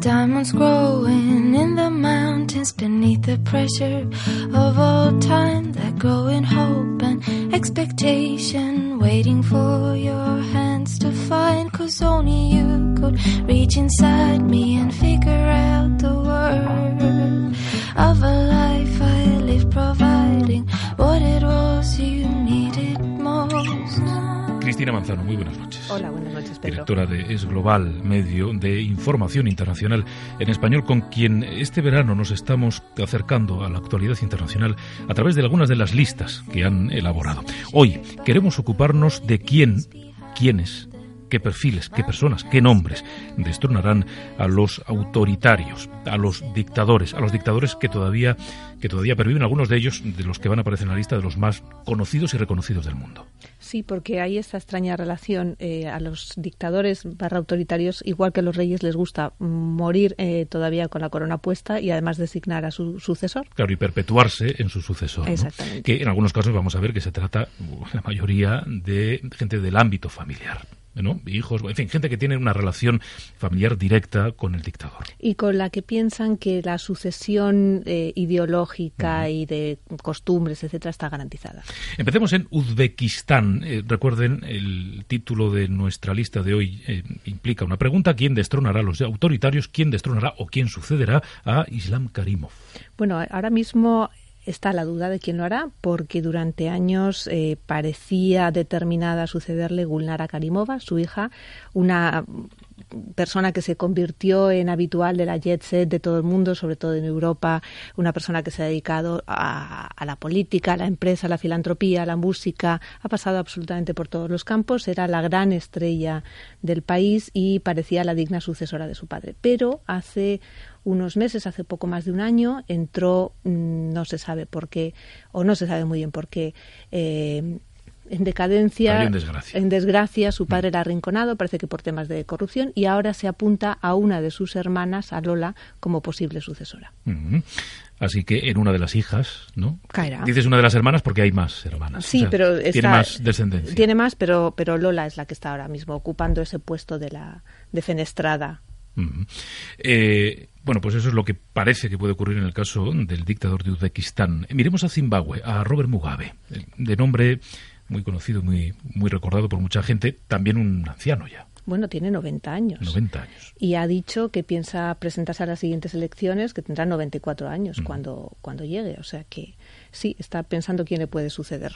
Diamonds growing in the mountains beneath the pressure of all time that grow in hope and expectation, waiting for your hands to find. Cause only you could reach inside me and figure out the word of a life I live. providing Cristina Manzano, muy buenas noches. Hola, buenas noches, Pedro. Directora de Es Global, medio de información internacional en español, con quien este verano nos estamos acercando a la actualidad internacional a través de algunas de las listas que han elaborado. Hoy queremos ocuparnos de quién, quiénes, qué perfiles, qué personas, qué nombres destronarán a los autoritarios, a los dictadores, a los dictadores que todavía, que todavía perviven, algunos de ellos, de los que van a aparecer en la lista de los más conocidos y reconocidos del mundo. Sí, porque hay esta extraña relación. Eh, a los dictadores barra autoritarios, igual que a los reyes, les gusta morir eh, todavía con la corona puesta y además designar a su sucesor. Claro, y perpetuarse en su sucesor. ¿no? Exactamente. Que en algunos casos vamos a ver que se trata, la mayoría, de gente del ámbito familiar. ¿No? hijos, en fin, gente que tiene una relación familiar directa con el dictador. Y con la que piensan que la sucesión eh, ideológica uh -huh. y de costumbres, etcétera, está garantizada. Empecemos en Uzbekistán. Eh, recuerden, el título de nuestra lista de hoy eh, implica una pregunta: ¿quién destronará a los autoritarios? ¿Quién destronará o quién sucederá a Islam Karimov? Bueno, ahora mismo está la duda de quién lo hará, porque durante años eh, parecía determinada sucederle Gulnara Karimova, su hija, una persona que se convirtió en habitual de la jet set de todo el mundo, sobre todo en Europa, una persona que se ha dedicado a, a, la política, a la empresa, a la filantropía, a la música, ha pasado absolutamente por todos los campos, era la gran estrella del país y parecía la digna sucesora de su padre. Pero hace unos meses, hace poco más de un año, entró, no se sabe por qué, o no se sabe muy bien por qué, eh, en decadencia, en desgracia. en desgracia, su padre era arrinconado, parece que por temas de corrupción, y ahora se apunta a una de sus hermanas, a Lola, como posible sucesora. Uh -huh. Así que en una de las hijas, ¿no? Caerá. Dices una de las hermanas porque hay más hermanas. Sí, o sea, pero tiene está, más descendencia. Tiene más, pero, pero Lola es la que está ahora mismo ocupando ese puesto de la defenestrada. Uh -huh. eh, bueno, pues eso es lo que parece que puede ocurrir en el caso del dictador de Uzbekistán. Miremos a Zimbabue, a Robert Mugabe, de nombre muy conocido, muy, muy recordado por mucha gente, también un anciano ya. Bueno, tiene 90 años. 90 años. Y ha dicho que piensa presentarse a las siguientes elecciones, que tendrá 94 años cuando, cuando llegue. O sea que sí, está pensando quién le puede suceder.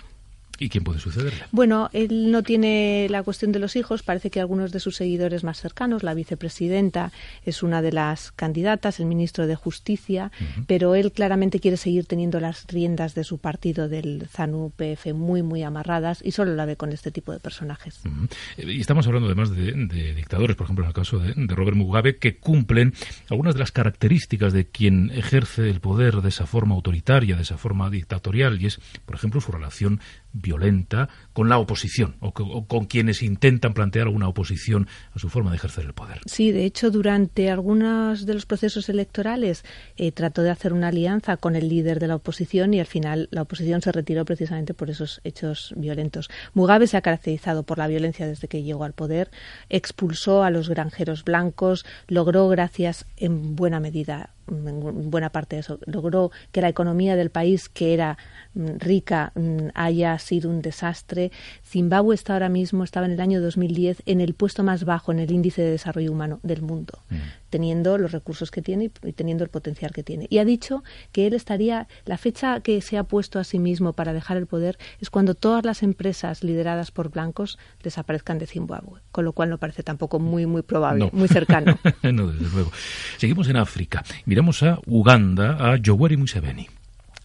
¿Y quién puede sucederle? Bueno, él no tiene la cuestión de los hijos. Parece que algunos de sus seguidores más cercanos, la vicepresidenta, es una de las candidatas, el ministro de Justicia, uh -huh. pero él claramente quiere seguir teniendo las riendas de su partido del ZANU-PF muy, muy amarradas y solo la ve con este tipo de personajes. Uh -huh. Y estamos hablando además de, de, dictadores, por ejemplo, en el caso de, de Robert Mugabe, que cumplen algunas de las características de quien ejerce el poder de esa forma autoritaria, de esa forma dictatorial, y es, por ejemplo, su relación violenta con la oposición o, o, con quienes intentan plantear alguna oposición a su forma de ejercer el poder. Sí, de hecho, durante algunos de los procesos electorales eh, trató de hacer una alianza con el líder de la oposición y al final la oposición se retiró precisamente por esos hechos violentos. Mugabe se ha caracterizado por la violencia desde que llegó al poder, expulsó a los granjeros blancos, logró, gracias en buena medida en buena parte de eso, logró que la economía del país, que era rica, haya sido un desastre. Zimbabue está ahora mismo, estaba en el año 2010, en el puesto más bajo en el índice de desarrollo humano del mundo. Mm. Teniendo los recursos que tiene y teniendo el potencial que tiene. Y ha dicho que él estaría, la fecha que se ha puesto a sí mismo para dejar el poder es cuando todas las empresas lideradas por blancos desaparezcan de Zimbabue, con lo cual no parece tampoco muy, muy probable, muy cercano. no, desde luego. Seguimos en África. Miramos a Uganda, a Yoweri Museveni.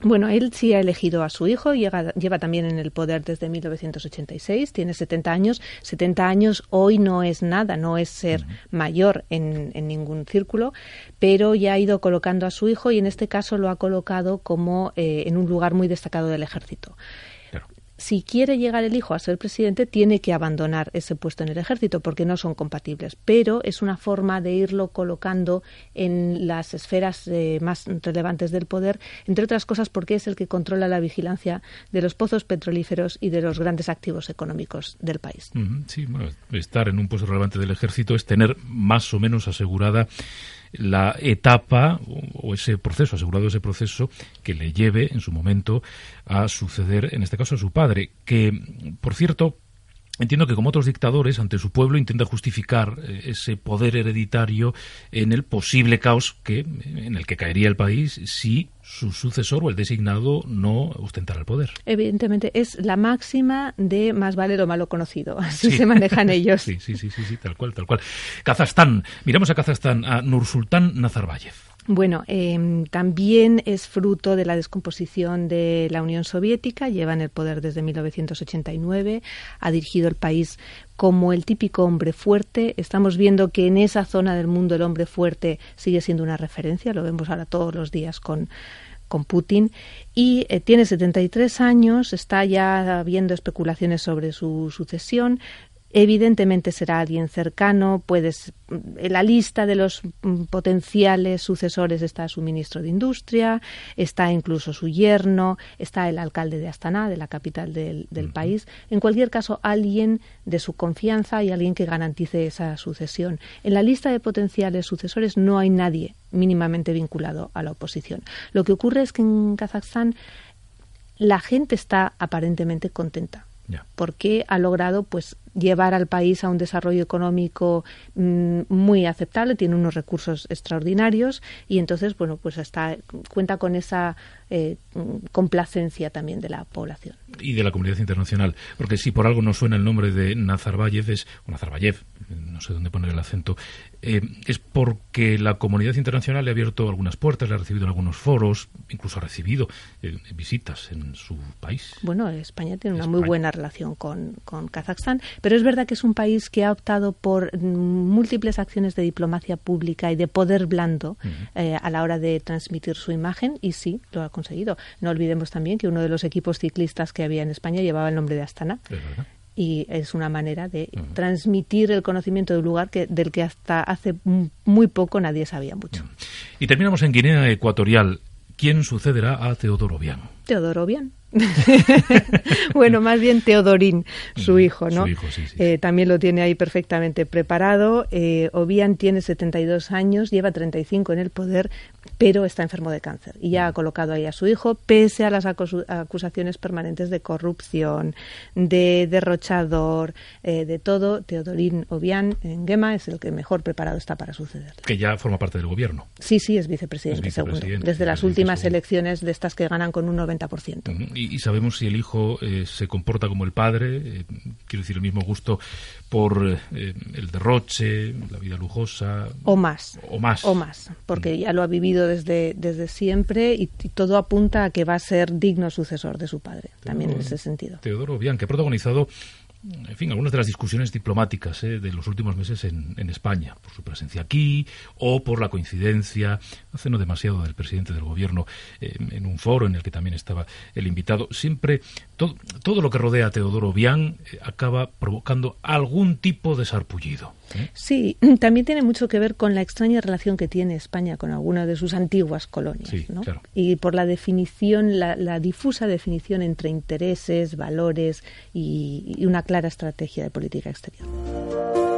Bueno, él sí ha elegido a su hijo, lleva, lleva, también en el poder desde 1986, tiene 70 años. 70 años hoy no es nada, no es ser mayor en, en, ningún círculo, pero ya ha ido colocando a su hijo y en este caso lo ha colocado como eh, en un lugar muy destacado del ejército si quiere llegar el hijo a ser presidente, tiene que abandonar ese puesto en el ejército porque no son compatibles. Pero es una forma de irlo colocando en las esferas eh, más relevantes del poder, entre otras cosas porque es el que controla la vigilancia de los pozos petrolíferos y de los grandes activos económicos del país. Sí, estar en un puesto relevante del ejército es tener más o menos asegurada la etapa o ese proceso, asegurado ese proceso que le lleve en su momento a suceder, en este caso, a su padre, que, por cierto, Entiendo que como otros dictadores, ante su pueblo intenta justificar eh, ese poder hereditario en el posible caos que, en el que caería el país si su sucesor o el designado no ostentara el poder. Evidentemente, es la máxima de más vale lo malo conocido. Así se manejan ellos. Sí, sí, sí, sí, tal cual, tal cual. Kazajstán. Miramos a Kazajstán, a Nursultán Nazarbayev. Bueno, eh, también es fruto de la descomposición de la Unión Soviética, lleva en el poder desde 1989, ha dirigido el país como el típico hombre fuerte. Estamos viendo que en esa zona del mundo el hombre fuerte sigue siendo una referencia, lo vemos ahora todos los días con con Putin. Y eh, tiene 73 años, está ya habiendo especulaciones sobre su sucesión, Evidentemente será alguien cercano, puedes en la lista de los mm, potenciales sucesores está su ministro de Industria, está incluso su yerno, está el alcalde de Astana, de la capital del, país. En cualquier caso, alguien de su confianza y alguien que garantice esa sucesión. En la lista de potenciales sucesores no hay nadie mínimamente vinculado a la oposición. Lo que ocurre es que en Kazajstán la gente está aparentemente contenta porque ha logrado pues llevar al país a un desarrollo económico mm, muy aceptable, tiene unos recursos extraordinarios y entonces bueno pues está cuenta con esa eh, complacencia también de la población y de la comunidad internacional, porque si por algo no suena el nombre de Nazarbayev es o Nazarbayev, no sé dónde poner el acento, eh, es porque la comunidad internacional le ha abierto algunas puertas, le ha recibido en algunos foros, incluso ha recibido eh, visitas en su país. Bueno, España tiene una muy buena relación con, con, Kazajstán, pero es verdad que es un país que ha optado por múltiples acciones de diplomacia pública y de poder blando eh, a la hora de transmitir su imagen y sí, lo ha conseguido. No olvidemos también que uno de los equipos ciclistas que había en España llevaba el nombre de Astana y es una manera de transmitir el conocimiento de un lugar que, del que hasta hace muy poco nadie sabía mucho. Y terminamos en Guinea Ecuatorial. ¿Quién sucederá a Teodoro Bian? Teodoro Bian. bueno, más bien Teodorín, su hijo, ¿no? Eh, también lo tiene ahí perfectamente preparado. Eh, Obian tiene 72 años, lleva 35 en el poder, pero está enfermo de cáncer y ya ha colocado ahí a su hijo, pese a las acusaciones permanentes de corrupción, de derrochador, eh, de todo. Teodorín Obian en Gema es el que mejor preparado está para suceder. Que ya forma parte del gobierno. Sí, sí, es vicepresidente, seguro. Desde las últimas elecciones de estas que ganan con un 90% y, sabemos si el hijo eh, se comporta como el padre, eh, quiero decir, el mismo gusto por eh, el derroche, la vida lujosa. O más. O más. O más, porque ya lo ha vivido desde, desde siempre y, todo apunta a que va a ser digno sucesor de su padre, también en ese sentido. Teodoro Bian, que ha protagonizado en fin, algunas de las discusiones diplomáticas eh, de los últimos meses en, España, por su presencia aquí o por la coincidencia, hace no demasiado, del presidente del gobierno eh, en un foro en el que también estaba el invitado. Siempre todo, todo lo que rodea a Teodoro Bian eh, acaba provocando algún tipo de sarpullido. Sí, también tiene mucho que ver con la extraña relación que tiene España con alguna de sus antiguas colonias. Y por la definición, la, difusa definición entre intereses, valores y, y una clara estrategia de política exterior.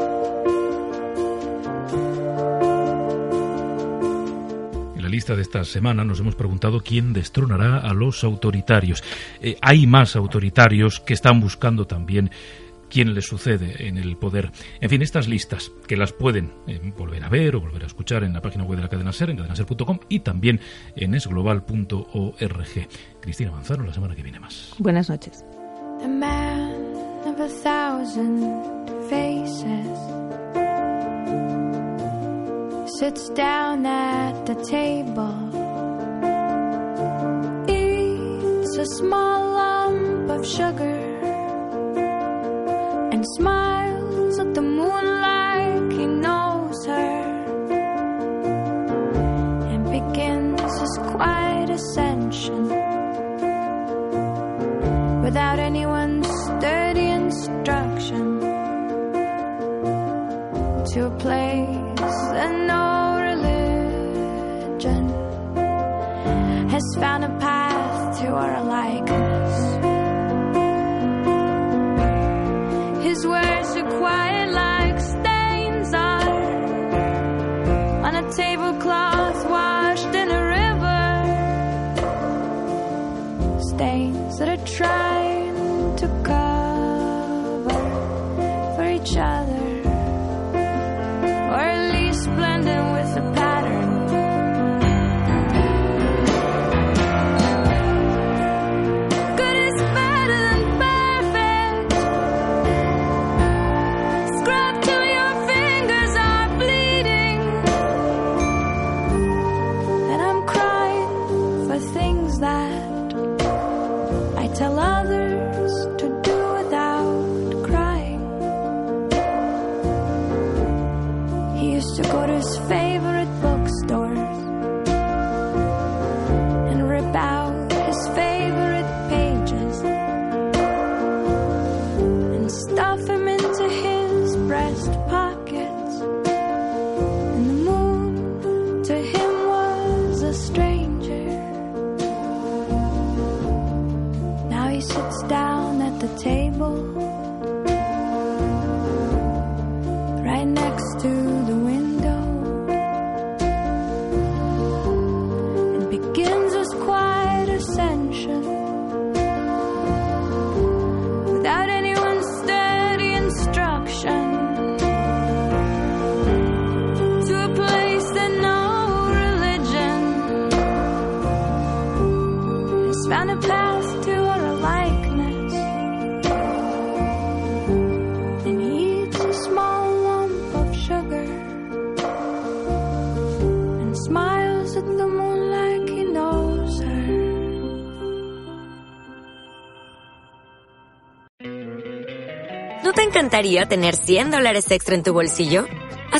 Lista de esta semana nos hemos preguntado quién destronará a los autoritarios. Eh, hay más autoritarios que están buscando también quién le sucede en el poder. En fin, estas listas que las pueden eh, volver a ver o volver a escuchar en la página web de la cadena SER, en cadenaser.com y también en esglobal.org. Cristina Manzano, la semana que viene más. Buenas noches. Sits down at the table, eats a small lump of sugar, and smiles at the moon like he knows her, and begins his quiet ascension. Without anyone's sturdy instruction to a place that no has found a path to our likeness. Has found a path to our likeness. And he eats a small lump of sugar and smiles at the moon like he knows her. ¿No te encantaría tener 100 dólares extra en tu bolsillo?